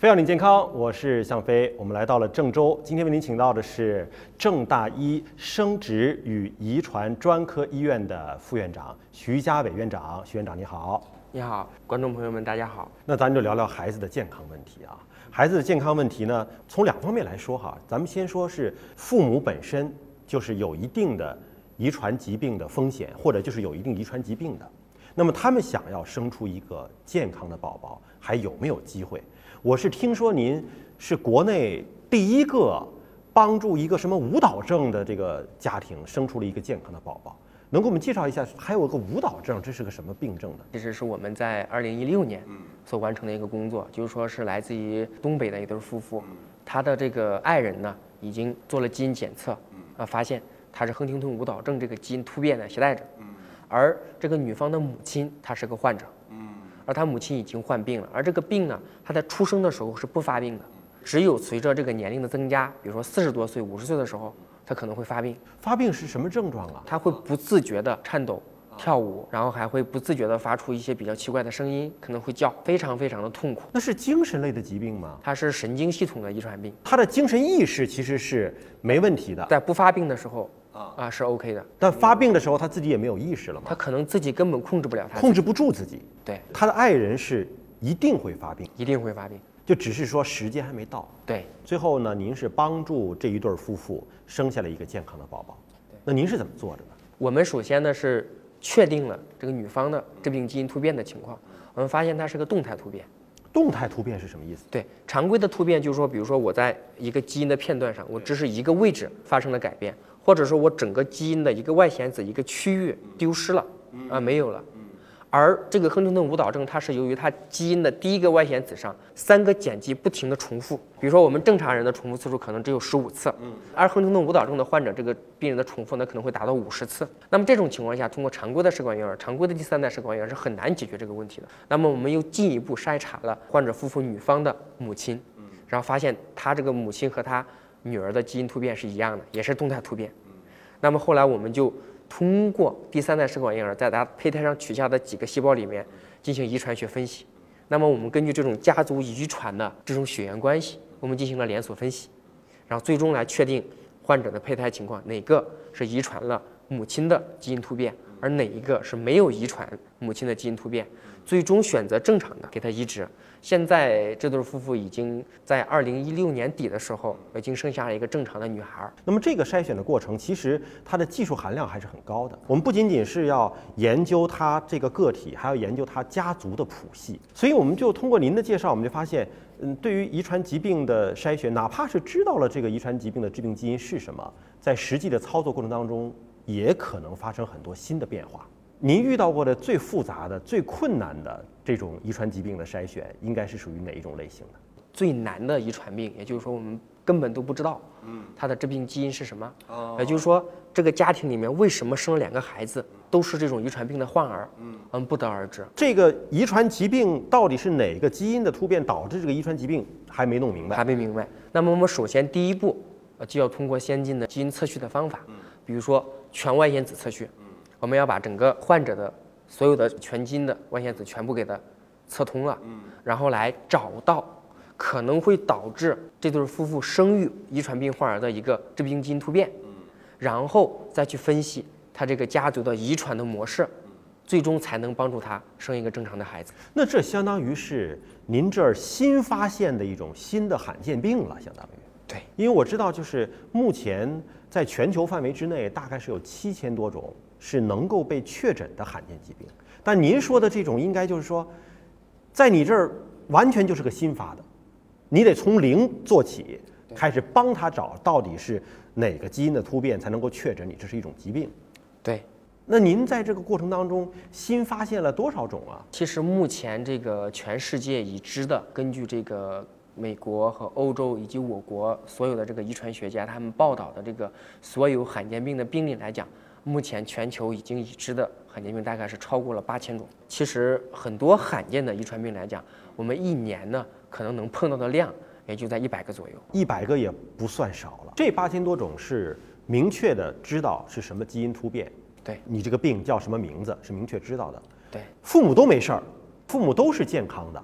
飞扬你健康，我是向飞。我们来到了郑州，今天为您请到的是郑大一生殖与遗传专科医院的副院长徐家伟院长。徐院长你好，你好，观众朋友们，大家好。那咱就聊聊孩子的健康问题啊。孩子的健康问题呢，从两方面来说哈。咱们先说是父母本身就是有一定的遗传疾病的风险，或者就是有一定遗传疾病的，那么他们想要生出一个健康的宝宝，还有没有机会？我是听说您是国内第一个帮助一个什么舞蹈症的这个家庭生出了一个健康的宝宝，能给我们介绍一下？还有个舞蹈症，这是个什么病症呢？其实是我们在二零一六年所完成的一个工作，就是说是来自于东北的一对夫妇，他的这个爱人呢已经做了基因检测，啊，发现他是亨廷顿舞蹈症这个基因突变的携带者，而这个女方的母亲她是个患者。而他母亲已经患病了，而这个病呢，他在出生的时候是不发病的，只有随着这个年龄的增加，比如说四十多岁、五十岁的时候，他可能会发病。发病是什么症状啊？他会不自觉的颤抖、跳舞，然后还会不自觉的发出一些比较奇怪的声音，可能会叫，非常非常的痛苦。那是精神类的疾病吗？它是神经系统的遗传病。他的精神意识其实是没问题的，在不发病的时候。啊啊，是 OK 的，但发病的时候他自己也没有意识了嘛？他可能自己根本控制不了他，控制不住自己。对，他的爱人是一定会发病，一定会发病，就只是说时间还没到。对，最后呢，您是帮助这一对夫妇生下了一个健康的宝宝。那您是怎么做的呢？我们首先呢是确定了这个女方的致病基因突变的情况，我们发现它是个动态突变。动态突变是什么意思？对，常规的突变就是说，比如说我在一个基因的片段上，我只是一个位置发生了改变。或者说我整个基因的一个外显子一个区域丢失了啊没有了，而这个亨廷顿舞蹈症它是由于它基因的第一个外显子上三个碱基不停的重复，比如说我们正常人的重复次数可能只有十五次，而亨廷顿舞蹈症的患者这个病人的重复呢可能会达到五十次。那么这种情况下，通过常规的试管婴儿、常规的第三代试管婴儿是很难解决这个问题的。那么我们又进一步筛查了患者夫妇女方的母亲，然后发现他这个母亲和他。女儿的基因突变是一样的，也是动态突变。那么后来我们就通过第三代试管婴儿在她胚胎上取下的几个细胞里面进行遗传学分析。那么我们根据这种家族遗传的这种血缘关系，我们进行了连锁分析，然后最终来确定患者的胚胎情况，哪个是遗传了母亲的基因突变，而哪一个是没有遗传母亲的基因突变。最终选择正常的给他移植。现在这对夫妇已经在二零一六年底的时候已经生下了一个正常的女孩。那么这个筛选的过程其实它的技术含量还是很高的。我们不仅仅是要研究他这个个体，还要研究他家族的谱系。所以我们就通过您的介绍，我们就发现，嗯，对于遗传疾病的筛选，哪怕是知道了这个遗传疾病的致病基因是什么，在实际的操作过程当中，也可能发生很多新的变化。您遇到过的最复杂的、最困难的这种遗传疾病的筛选，应该是属于哪一种类型的？最难的遗传病，也就是说我们根本都不知道，嗯，它的致病基因是什么？哦，也就是说这个家庭里面为什么生了两个孩子都是这种遗传病的患儿？嗯，我们不得而知。这个遗传疾病到底是哪个基因的突变导致这个遗传疾病，还没弄明白。还没明白。那么我们首先第一步，呃，就要通过先进的基因测序的方法，嗯，比如说全外显子测序。我们要把整个患者的所有的全基因的外显子全部给它测通了，嗯，然后来找到可能会导致这对夫妇生育遗传病患儿的一个致病基因突变，嗯，然后再去分析他这个家族的遗传的模式，最终才能帮助他生一个正常的孩子。那这相当于是您这儿新发现的一种新的罕见病了，相当于。对，因为我知道就是目前在全球范围之内大概是有七千多种。是能够被确诊的罕见疾病，但您说的这种应该就是说，在你这儿完全就是个新发的，你得从零做起，开始帮他找到底是哪个基因的突变才能够确诊你这是一种疾病。对，那您在这个过程当中新发现了多少种啊？其实目前这个全世界已知的，根据这个美国和欧洲以及我国所有的这个遗传学家他们报道的这个所有罕见病的病例来讲。目前全球已经已知的罕见病大概是超过了八千种。其实很多罕见的遗传病来讲，我们一年呢可能能碰到的量也就在一百个左右。一百个也不算少了。这八千多种是明确的知道是什么基因突变，对你这个病叫什么名字是明确知道的。对，父母都没事儿，父母都是健康的，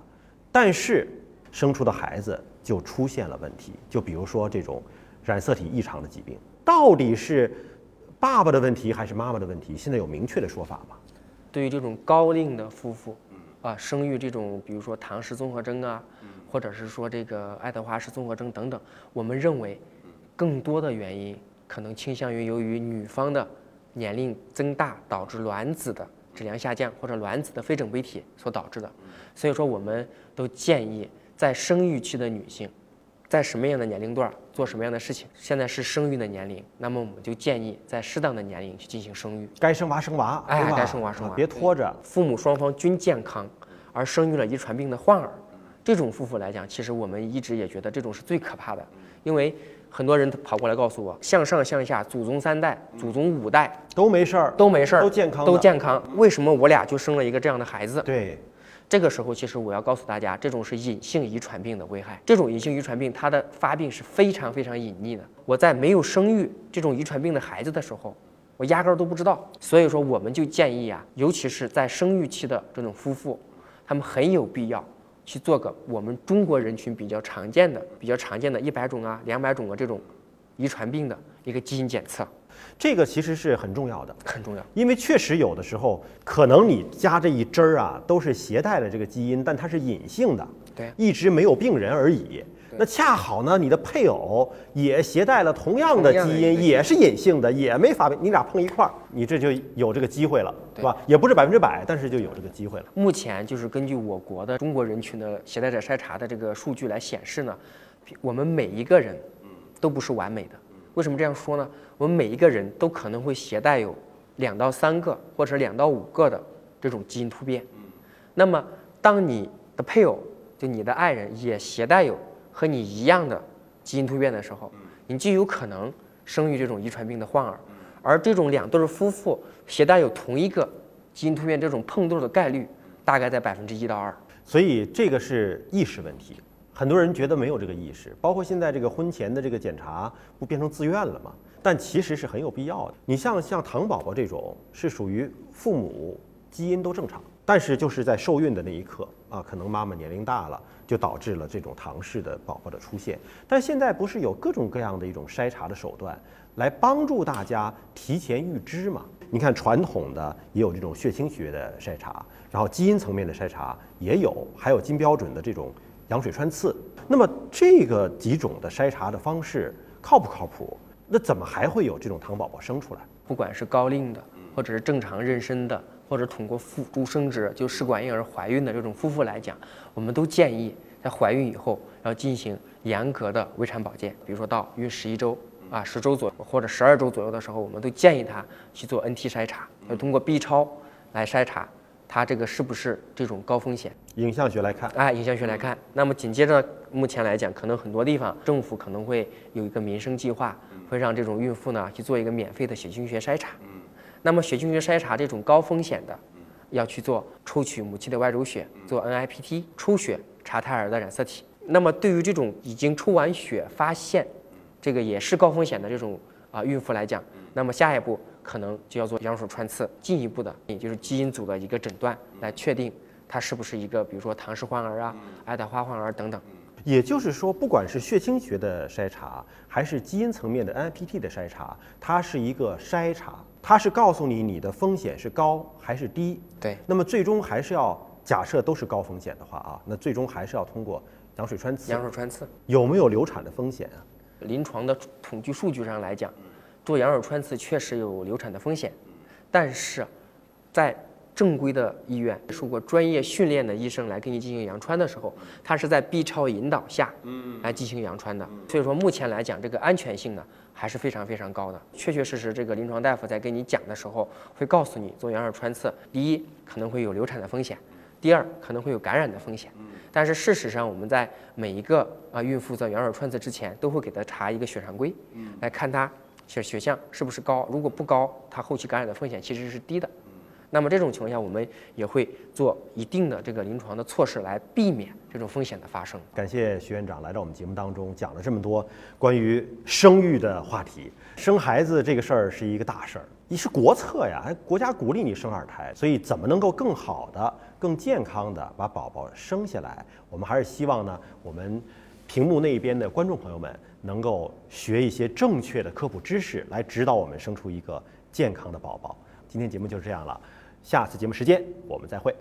但是生出的孩子就出现了问题。就比如说这种染色体异常的疾病，到底是爸爸的问题还是妈妈的问题？现在有明确的说法吗？对于这种高龄的夫妇，啊，生育这种，比如说唐氏综合征啊，或者是说这个爱德华氏综合征等等，我们认为，更多的原因可能倾向于由于女方的年龄增大导致卵子的质量下降，或者卵子的非整倍体所导致的。所以说，我们都建议在生育期的女性，在什么样的年龄段做什么样的事情。现在是生育的年龄，那么我们就建议在适当的年龄去进行生育。该生娃生娃，哎该生娃生娃啊别拖着。父母双方均健康，而生育了遗传病的患儿，这种夫妇来讲，其实我们一直也觉得这种是最可怕的，因为很多人跑过来告诉我，向上向下，祖宗三代、祖宗五代都没事儿，都没事儿，都健康都健康，为什么我俩就生了一个这样的孩子？对，这个时候，其实我要告诉大家，这种是隐性遗传病的危害。这种隐性遗传病，它的发病是非常非常隐匿的。我在没有生育这种遗传病的孩子的时候，我压根儿都不知道。所以说，我们就建议啊，尤其是在生育期的这种夫妇，他们很有必要去做个我们中国人群比较常见的、比较常见的一百种啊、两百种啊这种遗传病的一个基因检测，这个其实是很重要的。很重要。因为确实有的时候，可能你加这一针儿啊，都是携带了这个基因，但它是隐性的，对一直没有病人而已。那恰好呢，你的配偶也携带了同样的基因，也是隐性的，也没发病，你俩碰一块儿，你这就有这个机会了，对吧？也不是百分之百，但是就有这个机会了。目前就是根据我国的中国人群的携带者筛查的这个数据来显示呢，我们每一个人都不是完美的。为什么这样说呢？我们每一个人都可能会携带有两到三个或者两到五个的这种基因突变。那么，当你的配偶就你的爱人也携带有和你一样的基因突变的时候，你就有可能生育这种遗传病的患儿。而这种两对夫妇携带有同一个基因突变这种碰对的概率，大概在百分之一到二。所以这个是意识问题，很多人觉得没有这个意识，包括现在这个婚前的这个检查不变成自愿了吗？但其实是很有必要的。你像像唐宝宝这种是属于父母基因都正常，但是就是在受孕的那一刻啊，可能妈妈年龄大了，就导致了这种唐氏的宝宝的出现。但现在不是有各种各样的一种筛查的手段来帮助大家提前预知吗？你看传统的也有这种血清学的筛查，然后基因层面的筛查也有，还有金标准的这种羊水穿刺。那么这个几种的筛查的方式靠不靠谱？那怎么还会有这种糖宝宝生出来？不管是高龄的，或者是正常妊娠的，或者通过辅助生殖就试管婴儿怀孕的这种夫妇来讲，我们都建议在怀孕以后要进行严格的危产保健，比如说到孕十一周啊、十周左右或者十二周左右的时候，我们都建议他去做 NT 筛查，要通过 B 超来筛查他这个是不是这种高风险。影像学来看，哎，影像学来看，那么紧接着目前来讲，可能很多地方政府可能会有一个民生计划，会让这种孕妇呢去做一个免费的血清学筛查。那么血清学筛查这种高风险的，要去做抽取母亲的外周血，做 NIPT 抽血查胎儿的染色体。那么对于这种已经抽完血发现这个也是高风险的这种啊、孕妇来讲，那么下一步可能就要做羊水穿刺，进一步的也就是基因组的一个诊断，来确定它是不是一个比如说唐氏患儿啊、爱德华患儿等等。也就是说，不管是血清学的筛查，还是基因层面的 NIPT 的筛查，它是一个筛查，它是告诉你你的风险是高还是低。对，那么最终还是要假设都是高风险的话啊，那最终还是要通过羊水穿刺。羊水穿刺，有没有流产的风险啊？临床的统计数据上来讲，做羊水穿刺确实有流产的风险，但是在正规的医院受过专业训练的医生来给你进行羊穿的时候，他是在 B 超引导下，来进行羊穿的。所以说目前来讲，这个安全性呢还是非常非常高的。确确实实，这个临床大夫在跟你讲的时候，会告诉你做羊水穿刺，第一可能会有流产的风险，第二可能会有感染的风险。但是事实上，我们在每一个啊孕妇做羊水穿刺之前，都会给她查一个血常规，来看她血血象是不是高。如果不高，它后期感染的风险其实是低的。那么这种情况下，我们也会做一定的这个临床的措施来避免这种风险的发生。感谢徐院长来到我们节目当中，讲了这么多关于生育的话题。生孩子这个事儿是一个大事儿，你是国策呀，还国家鼓励你生二胎，所以怎么能够更好的更健康的把宝宝生下来，我们还是希望呢，我们屏幕那一边的观众朋友们能够学一些正确的科普知识，来指导我们生出一个健康的宝宝。今天节目就是这样了，下次节目时间我们再会。